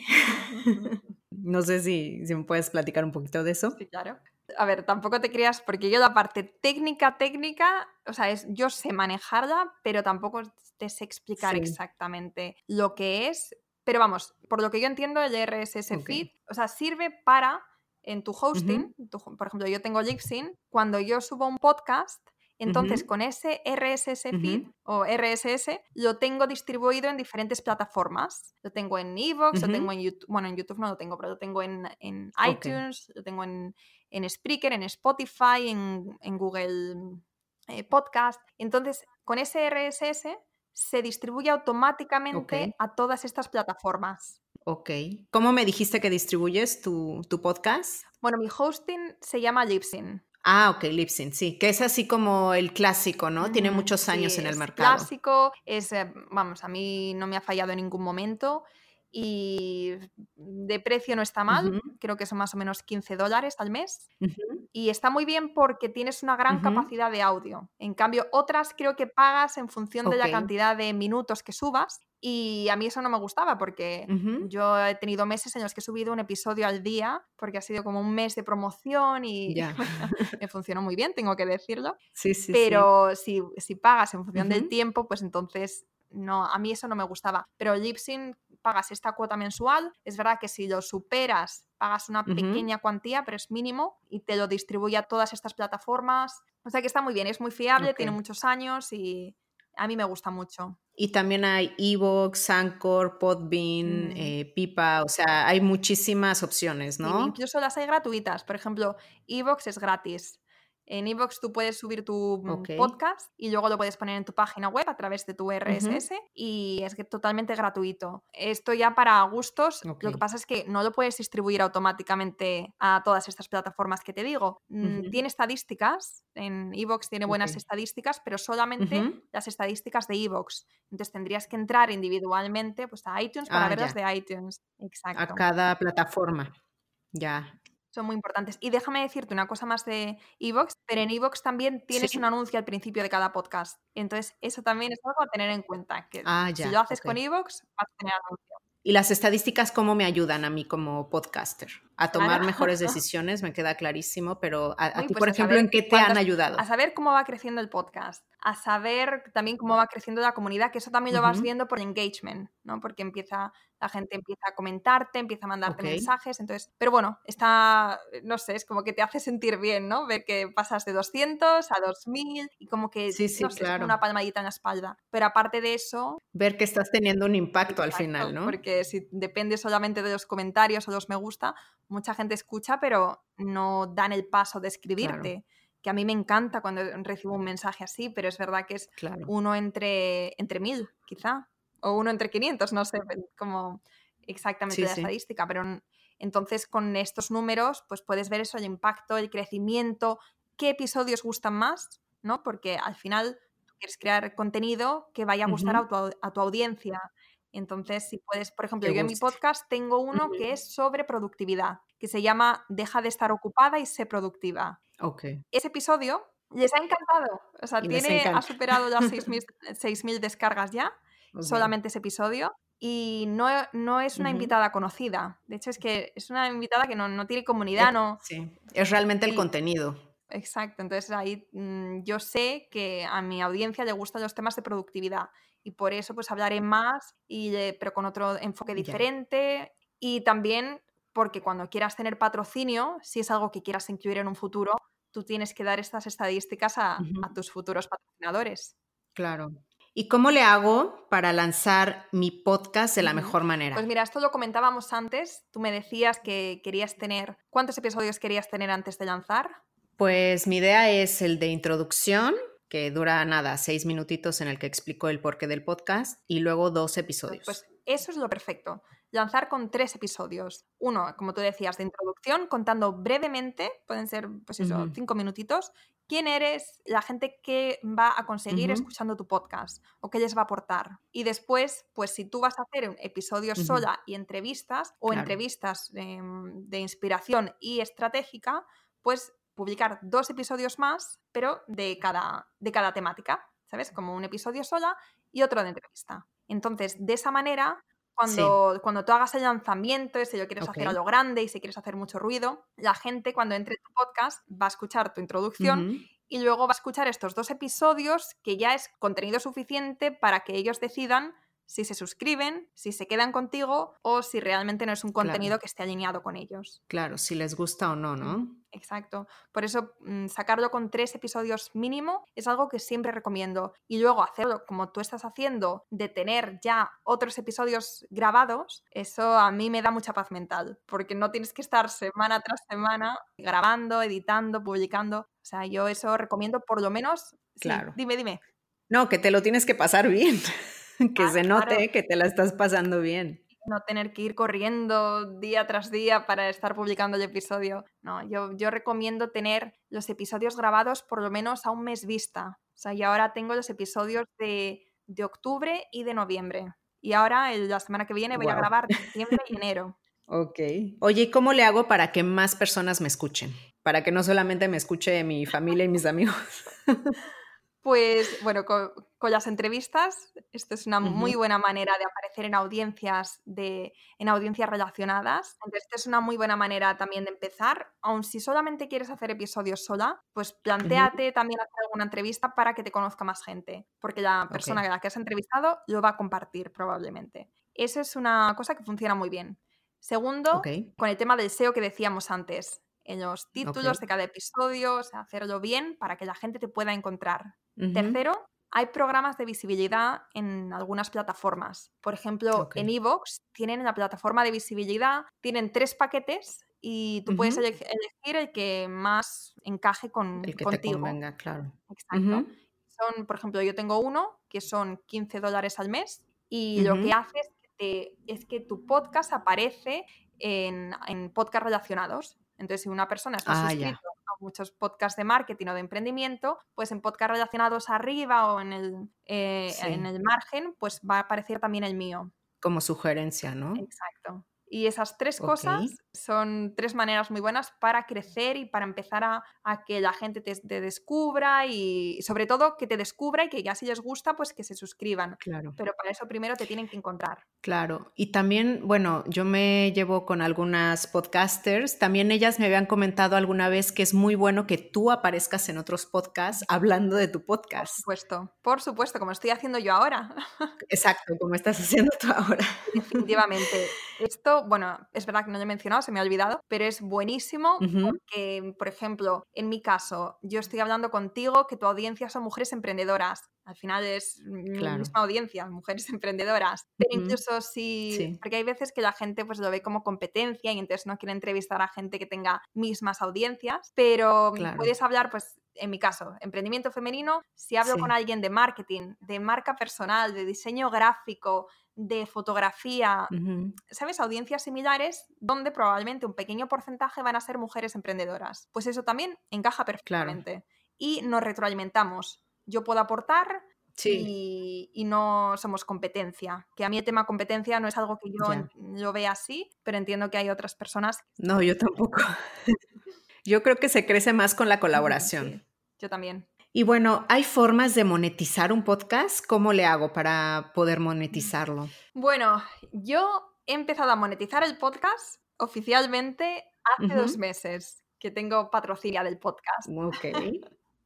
[LAUGHS] no sé si, si me puedes platicar un poquito de eso. Sí, claro. A ver, tampoco te creas, porque yo la parte técnica, técnica, o sea, es, yo sé manejarla, pero tampoco te sé explicar exactamente lo que es, pero vamos, por lo que yo entiendo, el RSS feed, o sea, sirve para en tu hosting, por ejemplo, yo tengo Libsyn, cuando yo subo un podcast, entonces con ese RSS feed o RSS lo tengo distribuido en diferentes plataformas. Lo tengo en Evox, lo tengo en YouTube, bueno, en YouTube no lo tengo, pero lo tengo en, iTunes, lo tengo en, en Spreaker, en Spotify, en, Google eh, Podcast. Entonces, con ese RSS se distribuye automáticamente a todas estas plataformas. Ok. ¿Cómo me dijiste que distribuyes tu, podcast? Bueno, mi hosting se llama Libsyn. Ah, ok, Libsyn, sí, que es así como el clásico, ¿no? Tiene muchos años en el mercado. Clásico, es, eh, vamos, a mí no me ha fallado en ningún momento y de precio no está mal, creo que son más o menos 15 dólares al mes. Y está muy bien porque tienes una gran capacidad de audio. En cambio, otras creo que pagas en función de la cantidad de minutos que subas. Y a mí eso no me gustaba porque yo he tenido meses en los que he subido un episodio al día porque ha sido como un mes de promoción y [LAUGHS] me funcionó muy bien, tengo que decirlo. Sí, sí, Pero Si, si pagas en función del tiempo, pues entonces no, a mí eso no me gustaba. Pero Libsyn pagas esta cuota mensual. Es verdad que si lo superas, pagas una pequeña cuantía, pero es mínimo y te lo distribuye a todas estas plataformas. O sea que está muy bien, es muy fiable, tiene muchos años y a mí me gusta mucho. Y también hay Evox, Anchor, Podbean, Mm. eh, Pipa, o sea, hay muchísimas opciones, ¿no? incluso las hay gratuitas. Por ejemplo, Evox es gratis. En Evox tú puedes subir tu mm, podcast y luego lo puedes poner en tu página web a través de tu. RSS y es totalmente gratuito. Esto ya para gustos, lo que pasa es que no lo puedes distribuir automáticamente a todas estas plataformas que te digo. Mm. Tiene estadísticas, en Evox tiene buenas estadísticas, pero solamente las estadísticas de Evox. Entonces tendrías que entrar individualmente pues, a iTunes para Ah, ya. de iTunes. A Exacto cada plataforma. Ya. Son muy importantes. Y déjame decirte una cosa más de Evox, pero en Evox también tienes Sí. un anuncio al principio de cada podcast. Entonces, eso también es algo a tener en cuenta, que Ah, si lo haces con Evox, vas a tener anuncio. ¿Y las estadísticas cómo me ayudan a mí como podcaster? A tomar Claro. mejores [LAUGHS] decisiones, me queda clarísimo, pero a, a Uy, ti, pues por a ejemplo, ¿en qué te cuántas- han ayudado? A saber cómo va creciendo el podcast, a saber también cómo va creciendo la comunidad, que eso también lo vas viendo por engagement, ¿no? Porque empieza, la gente empieza a comentarte, empieza a mandarte Ok. mensajes, entonces, pero bueno, está, no sé, es como que te hace sentir bien, ¿no? Ver que pasas de 200 a 2000 y como que, Sí, sí, no sé, es claro. como una palmadita en la espalda. Pero aparte de eso, Ver que estás teniendo un impacto al final, ¿no? Porque si depende solamente de los comentarios o los me gusta, mucha gente escucha, pero no dan el paso de escribirte. Que a mí me encanta cuando recibo un mensaje así, pero es verdad que es Claro. uno entre, entre mil, quizá, o uno entre 500, no sé como exactamente Sí, la sí. estadística, pero entonces con estos números pues puedes ver eso, el impacto, el crecimiento, qué episodios gustan más, ¿no? Porque al final tú quieres crear contenido que vaya a gustar a, tu, a tu audiencia. Entonces, si puedes, por ejemplo, Que yo en mi podcast tengo uno que es sobre productividad, que se llama Deja de estar ocupada y sé productiva Ok. ese episodio les ha encantado. O sea, tiene, ha superado 6.000 6.000 [LAUGHS] descargas ya, Solamente ese episodio. Y no, no es una invitada conocida. De hecho, es que es una invitada que no, no tiene comunidad, no. Sí, es realmente el Y- contenido. Exacto. Entonces ahí mm, yo sé que a mi audiencia le gustan los temas de productividad. Y por eso pues hablaré más, y pero con otro enfoque diferente. Y también porque cuando quieras tener patrocinio, si es algo que quieras incluir en un futuro, tú tienes que dar estas estadísticas a tus futuros patrocinadores. Claro. ¿Y cómo le hago para lanzar mi podcast de la mejor manera? Pues mira, esto lo comentábamos antes. Tú me decías que querías tener. ¿Cuántos episodios querías tener antes de lanzar? Pues mi idea es el de introducción, que dura nada, seis minutitos en el que explico el porqué del podcast, y luego dos episodios. Pues eso es lo perfecto. Lanzar con tres episodios. Uno, como tú decías, de introducción, contando brevemente, pueden ser, pues eso, cinco minutitos, quién eres, la gente que va a conseguir escuchando tu podcast o qué les va a aportar. Y después, pues si tú vas a hacer un episodio sola y entrevistas o Claro. entrevistas em, de inspiración y estratégica, pues publicar dos episodios más, pero de cada, de cada temática, ¿sabes? Como un episodio sola y otro de entrevista. Entonces, de esa manera, cuando, cuando tú hagas el lanzamiento, y si lo quieres hacer a Ok. lo grande y si quieres hacer mucho ruido, la gente cuando entre en tu podcast va a escuchar tu introducción y luego va a escuchar estos dos episodios que ya es contenido suficiente para que ellos decidan si se suscriben, si se quedan contigo o si realmente no es un Claro. contenido que esté alineado con ellos. Claro, si les gusta o no, ¿no? Exacto. Por eso mm, sacarlo con tres episodios mínimo es algo que siempre recomiendo. Y luego hacerlo como tú estás haciendo, de tener ya otros episodios grabados, eso a mí me da mucha paz mental, porque no tienes que estar semana tras semana grabando, editando, publicando. O sea, yo eso recomiendo por lo menos... sí, Claro. dime, dime. No, que te lo tienes que pasar bien, [LAUGHS] que Ah, se note claro. que te la estás pasando bien. no tener que ir corriendo día tras día para estar publicando el episodio. No, yo, yo recomiendo tener los episodios grabados por lo menos a un mes vista. O sea, yo ahora tengo los episodios de, de octubre y de noviembre. Y ahora, el- la semana que viene, voy a grabar [LAUGHS] diciembre y enero. Ok. Oye, ¿y cómo le hago para que más personas me escuchen? Para que no solamente me escuche mi familia y mis amigos. Pues bueno, con, las entrevistas, esto es una muy buena manera de aparecer en audiencias de, en audiencias relacionadas. Entonces, esta es una muy buena manera también de empezar. Aun si solamente quieres hacer episodios sola, pues planteate también hacer alguna entrevista para que te conozca más gente, porque la persona a la que has entrevistado lo va a compartir probablemente. Eso es una cosa que funciona muy bien. Segundo, con el tema del SEO que decíamos antes, en los títulos de cada episodio, o sea, hacerlo bien para que la gente te pueda encontrar. Tercero, hay programas de visibilidad en algunas plataformas. Por ejemplo, en Evox tienen la plataforma de visibilidad, tienen tres paquetes y tú puedes elegir el que más encaje con el que contigo. te convenga, claro. Exacto. Son, por ejemplo, yo tengo uno que son 15 dólares al mes y lo que hace es que, es que tu podcast aparece en, en podcast relacionados. Entonces, si una persona está ah, suscrito muchos podcasts de marketing o de emprendimiento, pues en podcasts relacionados arriba o en el, eh, en el margen, pues va a aparecer también el mío. Como sugerencia, ¿no? Exacto. Y esas tres cosas son tres maneras muy buenas para crecer y para empezar a, que la gente te, descubra y sobre todo que te descubra y que ya si les gusta, pues que se suscriban. Claro. Pero para eso primero te tienen que encontrar. Claro. Y también, bueno, yo me llevo con algunas podcasters. También ellas me habían comentado alguna vez que es muy bueno que tú aparezcas en otros podcasts hablando de tu podcast. Por supuesto, por supuesto, como estoy haciendo yo ahora. Exacto, como estás [LAUGHS] haciendo tú ahora. Definitivamente. [LAUGHS] Esto bueno, es verdad que no lo he mencionado, se me ha olvidado, pero es buenísimo porque, por ejemplo, en mi caso, yo estoy hablando contigo que tu audiencia son mujeres emprendedoras. Al final es mi misma audiencia, mujeres [LAUGHS] emprendedoras. Pero incluso si. Porque hay veces que la gente pues, lo ve como competencia y entonces no quiere entrevistar a gente que tenga mismas audiencias. Pero puedes hablar, pues, en mi caso, emprendimiento femenino, si hablo con alguien de marketing, de marca personal, de diseño gráfico, de fotografía, ¿sabes? Audiencias similares donde probablemente un pequeño porcentaje van a ser mujeres emprendedoras. Pues eso también encaja perfectamente. Y nos retroalimentamos. Yo puedo aportar y, no somos competencia. Que a mí el tema competencia no es algo que yo lo vea así, pero entiendo que hay otras personas. No, yo tampoco. [LAUGHS] yo creo que se crece más con la colaboración. yo también. Y bueno, ¿hay formas de monetizar un podcast? ¿Cómo le hago para poder monetizarlo? Bueno, yo he empezado a monetizar el podcast oficialmente hace dos meses que tengo patrocinio del podcast. Ok.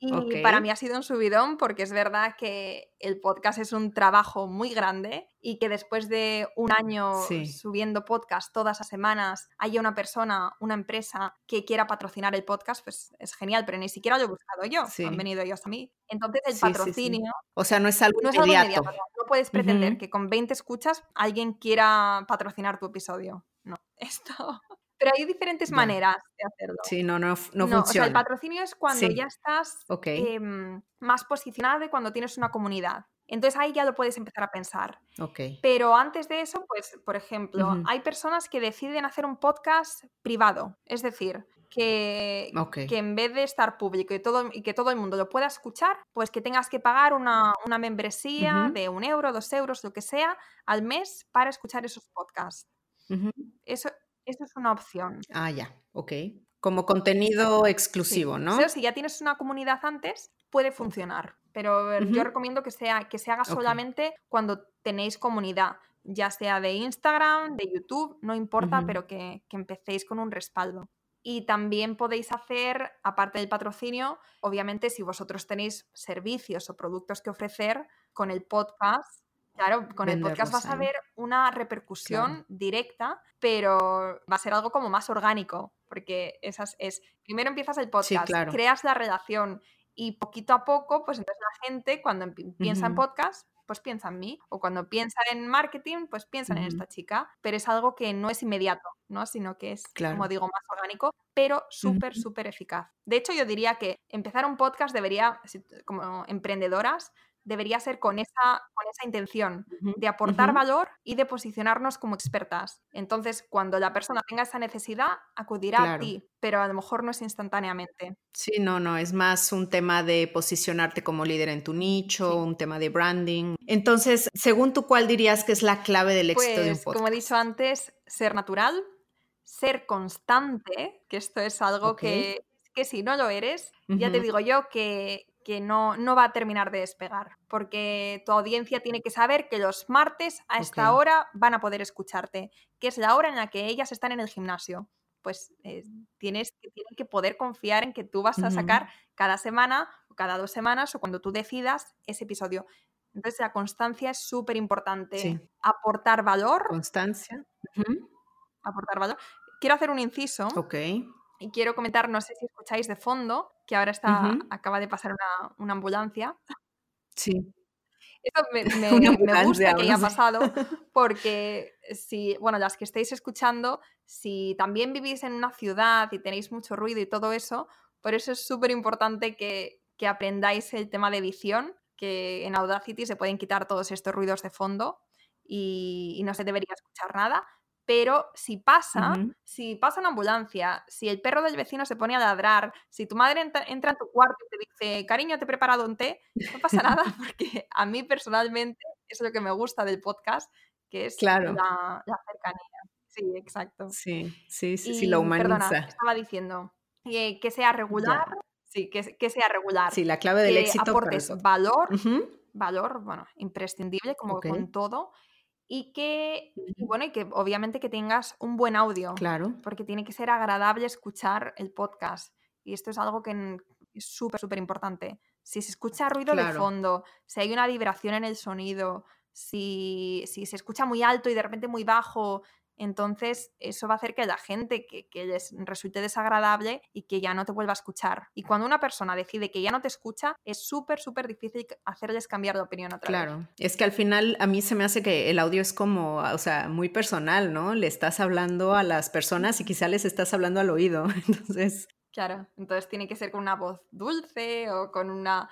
Y para mí ha sido un subidón porque es verdad que el podcast es un trabajo muy grande y que después de un año subiendo podcast todas las semanas haya una persona, una empresa que quiera patrocinar el podcast, pues es genial, pero ni siquiera lo he buscado yo, han venido ellos a mí. Entonces el patrocinio... O sea, no es algo no inmediato. no puedes pretender que con 20 escuchas alguien quiera patrocinar tu episodio. No, [LAUGHS] esto... Pero hay diferentes maneras de hacerlo. Sí, no, no, no, funciona. O sea, el patrocinio es cuando ya estás em, más posicionado y cuando tienes una comunidad. Entonces ahí ya lo puedes empezar a pensar. Okay. Pero antes de eso, pues, por ejemplo, hay personas que deciden hacer un podcast privado. Es decir, que, que en vez de estar público y, todo, y que todo el mundo lo pueda escuchar, pues que tengas que pagar una, membresía de un euro, dos euros, lo que sea, al mes para escuchar esos podcasts. Eso, eso es una opción. Ah, ya, ok. Como contenido exclusivo, ¿no? Pero si ya tienes una comunidad antes, puede funcionar. Pero yo recomiendo que, sea, que se haga solamente cuando tenéis comunidad, ya sea de Instagram, de YouTube, no importa, pero que, que empecéis con un respaldo. Y también podéis hacer, aparte del patrocinio, obviamente si vosotros tenéis servicios o productos que ofrecer con el podcast, Claro, con el podcast vas a ver una repercusión directa, pero va a ser algo como más orgánico, porque esas es, primero empiezas el podcast, creas la relación y poquito a poco, pues entonces la gente cuando piensa en podcast, pues piensa en mí, o cuando piensa en marketing, pues piensan en esta chica, pero es algo que no es inmediato, ¿no? Sino que es, como digo, más orgánico, pero súper, súper eficaz. De hecho, yo diría que empezar un podcast debería, como emprendedoras, debería ser con esa, con esa intención de aportar valor y de posicionarnos como expertas. Entonces, cuando la persona tenga esa necesidad, acudirá a ti, pero a lo mejor no es instantáneamente. Sí, no, no, es más un tema de posicionarte como líder en tu nicho, un tema de branding. Entonces, según tú, ¿cuál dirías que es la clave del éxito de un podcast? Pues, como he dicho antes, ser natural, ser constante, que esto es algo que, que si no lo eres, ya te digo yo que, que no, no va a terminar de despegar, porque tu audiencia tiene que saber que los martes a esta hora van a poder escucharte, que es la hora en la que ellas están en el gimnasio. Pues eh, tienes que, tienen que poder confiar en que tú vas a sacar cada semana o cada dos semanas o cuando tú decidas ese episodio. Entonces la constancia es súper importante. Aportar valor. Constancia. Aportar valor. Quiero hacer un inciso. Ok. Y quiero comentar, no sé si escucháis de fondo, que ahora está, acaba de pasar una, ambulancia. Sí. Eso me, [LAUGHS] gusta que haya pasado [LAUGHS] porque si, bueno, las que estáis escuchando, si también vivís en una ciudad y tenéis mucho ruido y todo eso, por eso es súper importante que, aprendáis el tema de edición, que en Audacity se pueden quitar todos estos ruidos de fondo y, y no se debería escuchar nada pero si pasa, si pasa una ambulancia, si el perro del vecino se pone a ladrar, si tu madre entra, en tu cuarto y te dice, cariño, te he preparado un té, no pasa nada [LAUGHS] porque a mí personalmente es lo que me gusta del podcast, que es la, cercanía. Sí, exacto. Sí, sí, sí, sí lo humaniza. Perdona, estaba diciendo que, que sea regular, sí, que, que, sea regular. Sí, la clave del que éxito. aportes valor, valor, bueno, imprescindible como con todo y que, bueno, y que obviamente que tengas un buen audio. Claro. Porque tiene que ser agradable escuchar el podcast. Y esto es algo que es súper, súper importante. Si se escucha ruido de fondo, si hay una vibración en el sonido, si, si se escucha muy alto y de repente muy bajo, entonces eso va a hacer que la gente que, les resulte desagradable y que ya no te vuelva a escuchar. Y cuando una persona decide que ya no te escucha, es súper, súper difícil hacerles cambiar de opinión otra claro. es que al final a mí se me hace que el audio es como, o sea, muy personal, ¿no? Le estás hablando a las personas y quizá les estás hablando al oído. [LAUGHS] Entonces... Claro, entonces tiene que ser con una voz dulce o con una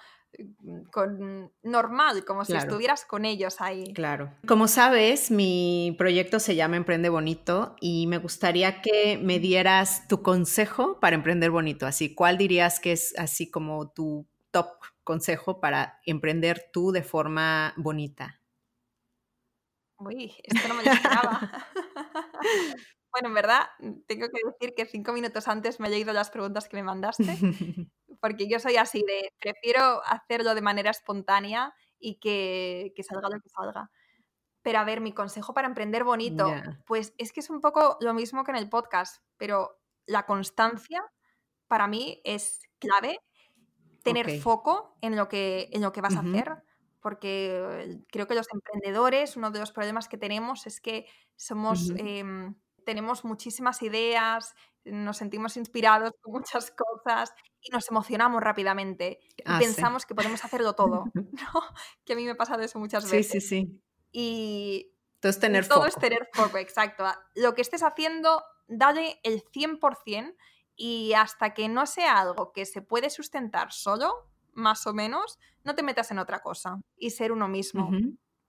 con, normal, como si estuvieras con ellos ahí. Claro. Como sabes, mi proyecto se llama Emprende Bonito y me gustaría que me dieras tu consejo para emprender bonito. Así, ¿cuál dirías que es así como tu top consejo para emprender tú de forma bonita? Uy, esto no me lo esperaba. [LAUGHS] [LAUGHS] bueno, en verdad, tengo que decir que cinco minutos antes me he leído las preguntas que me mandaste [LAUGHS] porque yo soy así de, prefiero hacerlo de manera espontánea y que, salga lo que salga. Pero a ver, mi consejo para emprender bonito, pues es que es un poco lo mismo que en el podcast, pero la constancia para mí es clave, tener foco en lo que, en lo que vas a hacer, porque creo que los emprendedores, uno de los problemas que tenemos es que somos tenemos muchísimas ideas, nos sentimos inspirados con muchas cosas y nos emocionamos rápidamente y ah, pensamos que podemos hacerlo todo, [LAUGHS] ¿no? [LAUGHS] Que a mí me ha pasado eso muchas veces. Sí, sí, sí. Y todo tener todo es tener foco, exacto. Lo que estés haciendo, dale el 100% y hasta que no sea algo que se puede sustentar solo, más o menos, no te metas en otra cosa y ser uno mismo.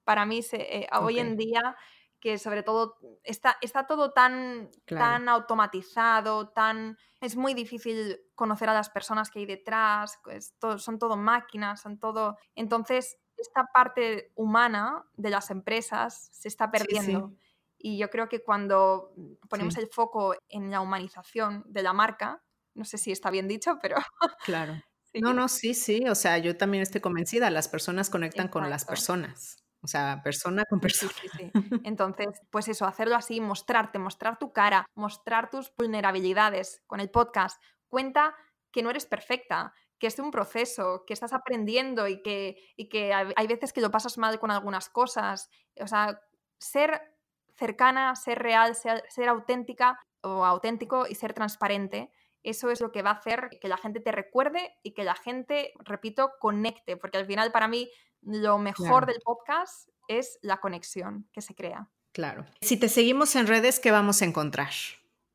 Para mí, eh, hoy en día que sobre todo está, está todo tan, tan automatizado, tan es muy difícil conocer a las personas que hay detrás, pues, son todo máquinas, son todo... Entonces, esta parte humana de las empresas se está perdiendo. Y yo creo que cuando ponemos el foco en la humanización de la marca, no sé si está bien dicho, pero... Claro. [LAUGHS] No, no, sí, sí. O sea, yo también estoy convencida. Las personas conectan con las personas. O sea, persona con persona. [LAUGHS] Entonces, pues eso, hacerlo así, mostrarte, mostrar tu cara, mostrar tus vulnerabilidades con el podcast. Cuenta que no eres perfecta, que es un proceso, que estás aprendiendo y que, y que hay veces que lo pasas mal con algunas cosas. O sea, ser cercana, ser real, ser, ser auténtica o auténtico y ser transparente eso es lo que va a hacer que la gente te recuerde y que la gente, repito, conecte, porque al final para mí lo mejor del podcast es la conexión que se crea. Claro. Si te seguimos en redes, ¿qué vamos a encontrar?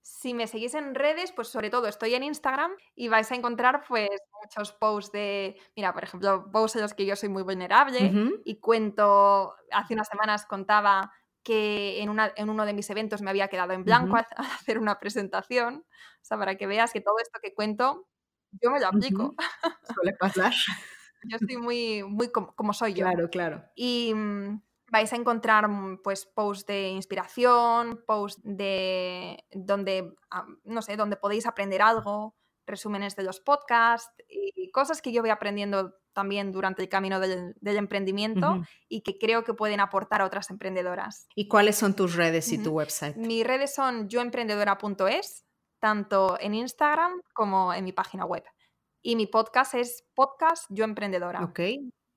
Si me seguís en redes, pues sobre todo estoy en Instagram y vais a encontrar pues muchos posts de, mira, por ejemplo, posts en los que yo soy muy vulnerable y cuento, hace unas semanas contaba que en, una, en, uno de mis eventos me había quedado en blanco a, [LAUGHS] hacer una presentación, o sea, para que veas que todo esto que cuento, yo me lo aplico. Suele pasar. [LAUGHS] Yo soy muy, muy como, soy yo. Claro, claro. Y mm, vais a encontrar mm, pues posts de inspiración, posts de donde, ah, no sé, donde podéis aprender algo, resúmenes de los podcasts y cosas que yo voy aprendiendo también durante el camino del, emprendimiento y que creo que pueden aportar a otras emprendedoras. ¿Y cuáles son tus redes y tu website? Mis redes son yoemprendedora.es, tanto en Instagram como en mi página web. Y mi podcast es Podcast Yo Emprendedora. Ok,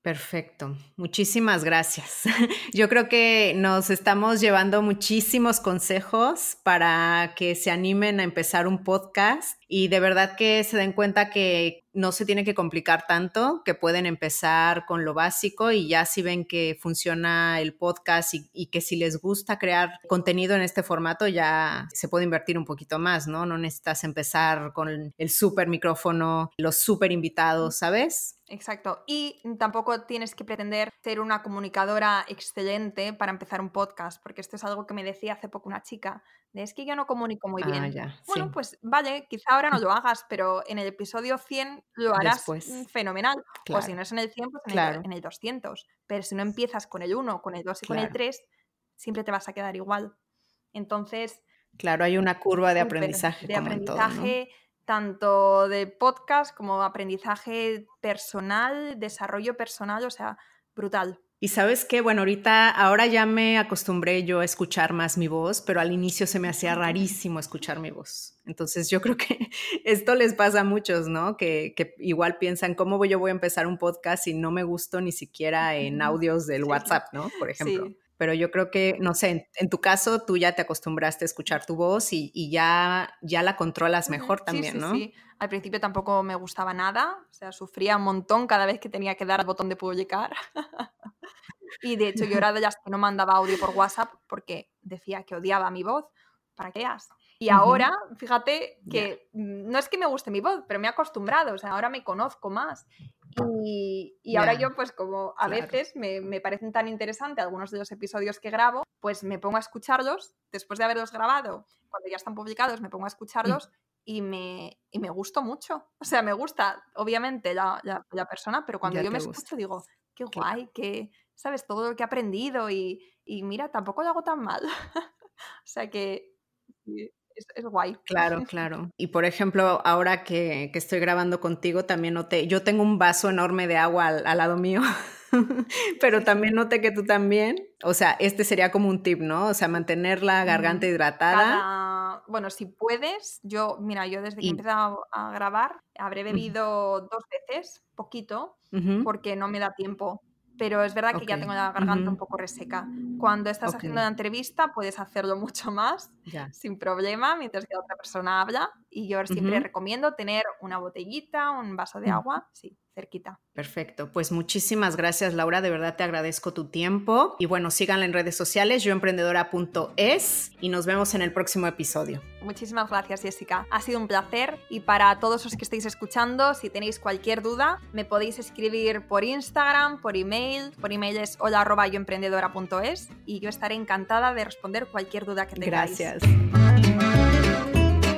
Perfecto, muchísimas gracias. [LAUGHS] Yo creo que nos estamos llevando muchísimos consejos para que se animen a empezar un podcast y de verdad que se den cuenta que no se tiene que complicar tanto, que pueden empezar con lo básico y ya si ven que funciona el podcast y, que si les gusta crear contenido en este formato, ya se puede invertir un poquito más, ¿no? No necesitas empezar con el súper micrófono, los súper invitados, ¿sabes? Exacto. Y tampoco tienes que pretender ser una comunicadora excelente para empezar un podcast, porque esto es algo que me decía hace poco una chica, de es que yo no comunico muy bien. Ah, bueno, pues vale, quizá ahora no [LAUGHS] lo hagas, pero en el episodio 100 lo harás fenomenal. O si no es en el 100, pues en, el, en, el, 200. Pero si no empiezas con el 1, con el 2 y con el 3, siempre te vas a quedar igual. Entonces... Claro, hay una curva de aprendizaje. De aprendizaje tanto de podcast como aprendizaje personal, desarrollo personal, o sea, brutal. Y sabes qué, bueno, ahorita, ahora ya me acostumbré yo a escuchar más mi voz, pero al inicio se me hacía [LAUGHS] rarísimo escuchar mi voz. Entonces yo creo que [LAUGHS] esto les pasa a muchos, ¿no? Que, igual piensan, ¿cómo yo voy a empezar un podcast y no me gusto ni siquiera en audios del WhatsApp, ¿no? Por ejemplo. Sí pero yo creo que, no sé, en, tu caso tú ya te acostumbraste a escuchar tu voz y, ya, ya la controlas mejor también, sí, ¿no? Sí, al principio tampoco me gustaba nada, o sea, sufría un montón cada vez que tenía que dar al botón de publicar. [LAUGHS] y de hecho yo era de las que no mandaba audio por WhatsApp porque decía que odiaba mi voz, para que veas. Y ahora, fíjate que no es que me guste mi voz, pero me he acostumbrado, o sea, ahora me conozco más. Y, ahora yo, pues como a veces me, parecen tan interesantes algunos de los episodios que grabo, pues me pongo a escucharlos, después de haberlos grabado, cuando ya están publicados, me pongo a mm. escucharlos y, me, y me gustó mucho. O sea, me gusta, obviamente, la, persona, pero cuando yo me escucho digo, qué guay, que, ¿sabes? Todo lo que he aprendido y, y mira, tampoco lo hago tan mal. [LAUGHS] o sea que es, guay. Claro, [LAUGHS] claro. Y por ejemplo, ahora que, estoy grabando contigo, también noté, yo tengo un vaso enorme de agua al, lado mío, [LAUGHS] pero también noté que tú también, o sea, este sería como un tip, ¿no? O sea, mantener la garganta hidratada. Bueno, si puedes, yo, mira, yo desde que he empezado a grabar, habré bebido dos veces, poquito, porque no me da tiempo pero es verdad que ya tengo la garganta un poco reseca. Cuando estás haciendo la entrevista puedes hacerlo mucho más sin problema mientras que la otra persona habla y yo siempre recomiendo tener una botellita, un vaso de agua, sí, cerquita. Perfecto, pues muchísimas gracias Laura, de verdad te agradezco tu tiempo y bueno, síganla en redes sociales, yoemprendedora.es y nos vemos en el próximo episodio. Muchísimas gracias Jessica, ha sido un placer y para todos los que estéis escuchando, si tenéis cualquier duda, me podéis escribir por Instagram, por email, por email es hola.yoemprendedora.es y yo estaré encantada de responder cualquier duda que tengáis. Gracias.